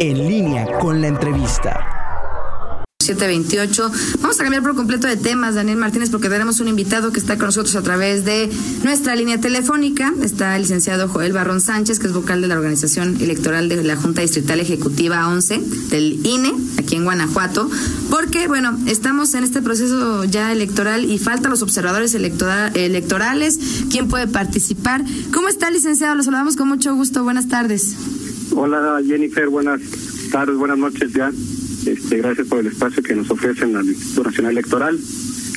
En línea con la entrevista. 728. Vamos a cambiar por completo de temas, Daniel Martínez, porque tenemos un invitado que está con nosotros a través de nuestra línea telefónica. Está el licenciado Joel Barrón Sánchez, que es vocal de la Organización Electoral de la Junta Distrital Ejecutiva 11 del INE, aquí en Guanajuato, porque, bueno, estamos en este proceso ya electoral y faltan los observadores electorales. ¿Quién puede participar? ¿Cómo está, licenciado? Lo saludamos con mucho gusto. Buenas tardes. Hola, Jennifer. Buenas tardes, buenas noches ya. Este, gracias por el espacio que nos ofrecen al Instituto Nacional Electoral.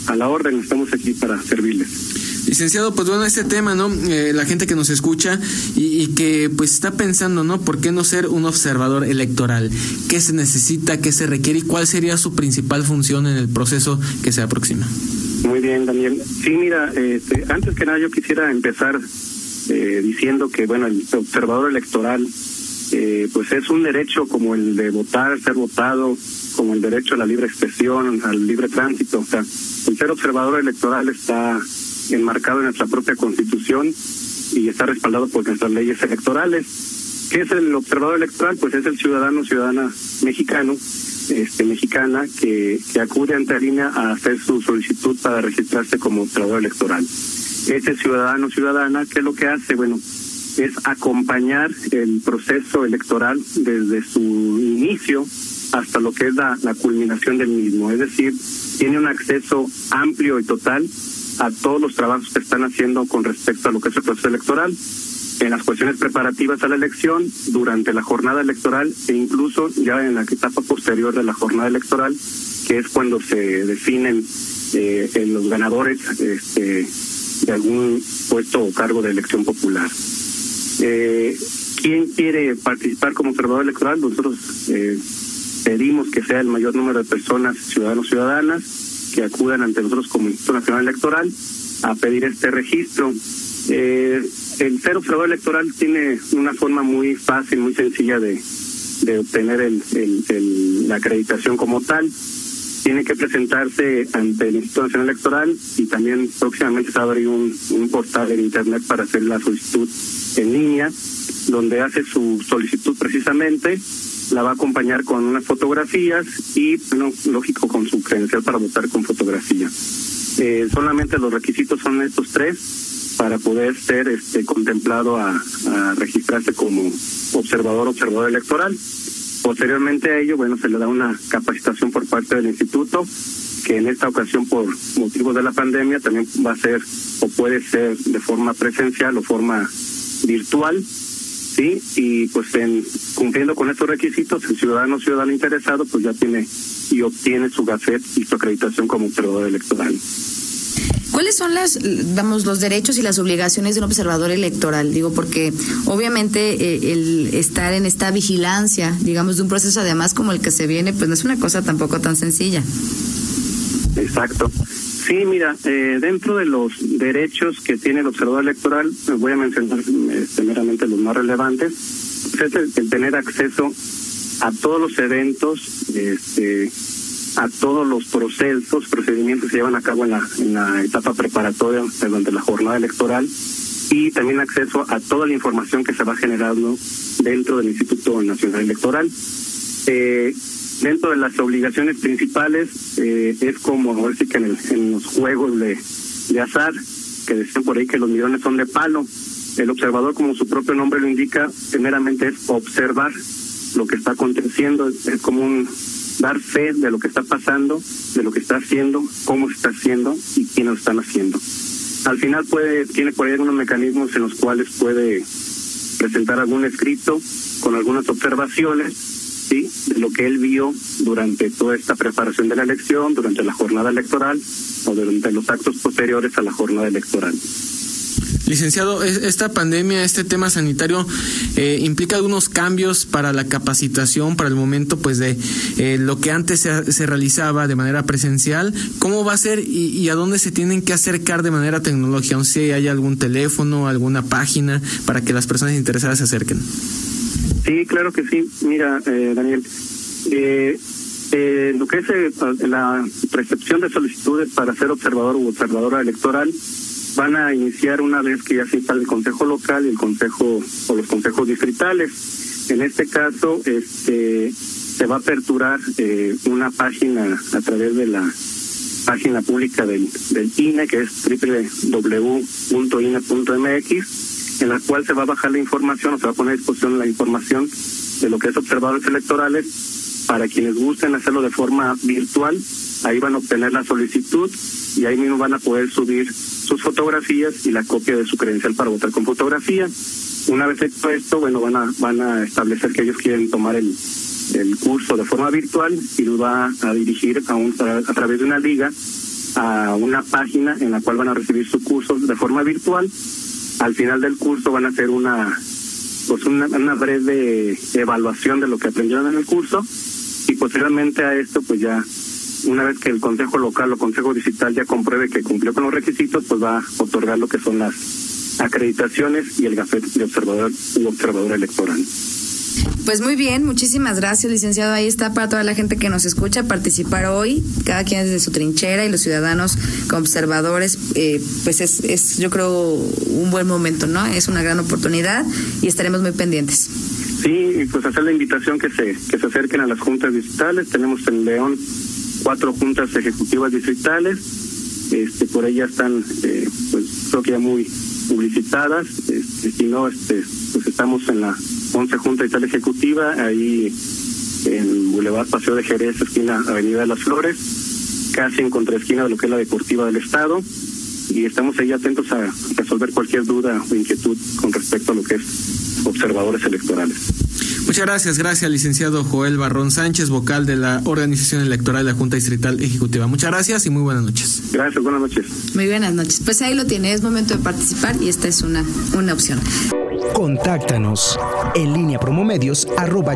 A la orden, estamos aquí para servirles. Licenciado, pues bueno, este tema, ¿no? Eh, la gente que nos escucha y, que pues está pensando, ¿no? ¿Por qué no ser un observador electoral? ¿Qué se necesita, qué se requiere y cuál sería su principal función en el proceso que se aproxima? Muy bien, Daniel. Sí, mira, este, antes que nada yo quisiera empezar eh, diciendo que, bueno, el observador electoral eh, pues es un derecho como el de votar, ser votado, como el derecho a la libre expresión, al libre tránsito. O sea, el ser observador electoral está enmarcado en nuestra propia constitución y está respaldado por nuestras leyes electorales. ¿Qué es el observador electoral? Pues es el ciudadano ciudadana mexicano, este mexicana, que, que acude ante línea a hacer su solicitud para registrarse como observador electoral. Ese ciudadano ciudadana, ¿qué es lo que hace? Bueno, es acompañar el proceso electoral desde su inicio hasta lo que es la, culminación del mismo. Es decir, tiene un acceso amplio y total a todos los trabajos que están haciendo con respecto a lo que es el proceso electoral, en las cuestiones preparativas a la elección, durante la jornada electoral e incluso ya en la etapa posterior de la jornada electoral, que es cuando se definen eh, los ganadores este, de algún puesto o cargo de elección popular. Eh, ¿Quién quiere participar como observador electoral? Nosotros eh, pedimos que sea el mayor número de personas, ciudadanos, ciudadanas, que acudan ante nosotros como Instituto Nacional Electoral a pedir este registro. Eh, el ser observador electoral tiene una forma muy fácil, muy sencilla de, de obtener el, el, la acreditación como tal. Tiene que presentarse ante el Instituto Nacional Electoral y también próximamente se va a abrir un, portal en Internet para hacer la solicitud en línea, donde hace su solicitud precisamente, la va a acompañar con unas fotografías y, bueno, lógico, con su credencial para votar con fotografía. Eh, solamente los requisitos son estos tres para poder ser este, contemplado a, registrarse como observador, observador electoral. Posteriormente a ello, bueno, se le da una capacitación por parte del instituto, que en esta ocasión por motivos de la pandemia también va a ser o puede ser de forma presencial o forma virtual, ¿sí? Y pues en, cumpliendo con estos requisitos, el ciudadano ciudadano interesado pues ya tiene y obtiene su gafet y su acreditación como observador electoral. ¿Cuáles son las, vamos, los derechos y las obligaciones de un observador electoral? Digo, porque obviamente eh, el estar en esta vigilancia, digamos, de un proceso además como el que se viene, pues no es una cosa tampoco tan sencilla. Exacto. Sí, mira, eh, dentro de los derechos que tiene el observador electoral, voy a mencionar este, meramente los más relevantes, pues es el, tener acceso a todos los eventos, este, a todos los procesos, procedimientos que se llevan a cabo en la, en la etapa preparatoria durante la jornada electoral y también acceso a toda la información que se va generando dentro del Instituto Nacional Electoral. Eh, dentro de las obligaciones principales eh, es como ahora que en, los juegos de, de azar que decían por ahí que los millones son de palo el observador como su propio nombre lo indica primeramente es observar lo que está aconteciendo es como un dar fe de lo que está pasando de lo que está haciendo cómo se está haciendo y quiénes lo están haciendo al final puede tiene por ahí algunos mecanismos en los cuales puede presentar algún escrito con algunas observaciones ¿sí? de lo que él vio durante toda esta preparación de la elección, durante la jornada electoral o durante los actos posteriores a la jornada electoral. Licenciado, esta pandemia, este tema sanitario, eh, implica algunos cambios para la capacitación, para el momento, pues de eh, lo que antes se, realizaba de manera presencial. ¿Cómo va a ser y, y, a dónde se tienen que acercar de manera tecnológica? No si hay algún teléfono, alguna página para que las personas interesadas se acerquen. Sí, claro que sí. Mira, eh, Daniel, eh, eh, lo que es eh, la recepción de solicitudes para ser observador u observadora electoral van a iniciar una vez que ya se instale el consejo local y el consejo o los consejos distritales. En este caso, este se va a aperturar eh, una página a través de la página pública del, del INE, que es www.ine.mx, en la cual se va a bajar la información o se va a poner a disposición la información de lo que es observadores electorales para quienes gusten hacerlo de forma virtual. Ahí van a obtener la solicitud y ahí mismo van a poder subir sus fotografías y la copia de su credencial para votar con fotografía. Una vez hecho esto, bueno, van a, van a establecer que ellos quieren tomar el, el curso de forma virtual y lo va a dirigir a, un, a, través de una liga a una página en la cual van a recibir su curso de forma virtual. Al final del curso van a hacer una pues una, una breve evaluación de lo que aprendieron en el curso y posteriormente a esto pues ya una vez que el consejo local o consejo digital ya compruebe que cumplió con los requisitos pues va a otorgar lo que son las acreditaciones y el gafete de observador u observador electoral. Pues muy bien, muchísimas gracias, licenciado. Ahí está para toda la gente que nos escucha participar hoy, cada quien desde su trinchera y los ciudadanos como observadores, eh, pues es, es, yo creo, un buen momento, ¿no? Es una gran oportunidad y estaremos muy pendientes. Sí, pues hacer la invitación que se, que se acerquen a las juntas distritales. Tenemos en León cuatro juntas ejecutivas distritales. Este, por ahí ya están, eh, pues creo que ya muy publicitadas. Este, si no, este, pues estamos en la 11 Junta Distrital Ejecutiva, ahí en Boulevard Paseo de Jerez, esquina Avenida de las Flores, casi en contraesquina de lo que es la Deportiva del Estado. Y estamos ahí atentos a resolver cualquier duda o inquietud con respecto a lo que es observadores electorales. Muchas gracias, gracias, licenciado Joel Barrón Sánchez, vocal de la Organización Electoral de la Junta Distrital Ejecutiva. Muchas gracias y muy buenas noches. Gracias, buenas noches. Muy buenas noches. Pues ahí lo tiene, es momento de participar y esta es una, una opción. Contáctanos en línea promomedios arroba.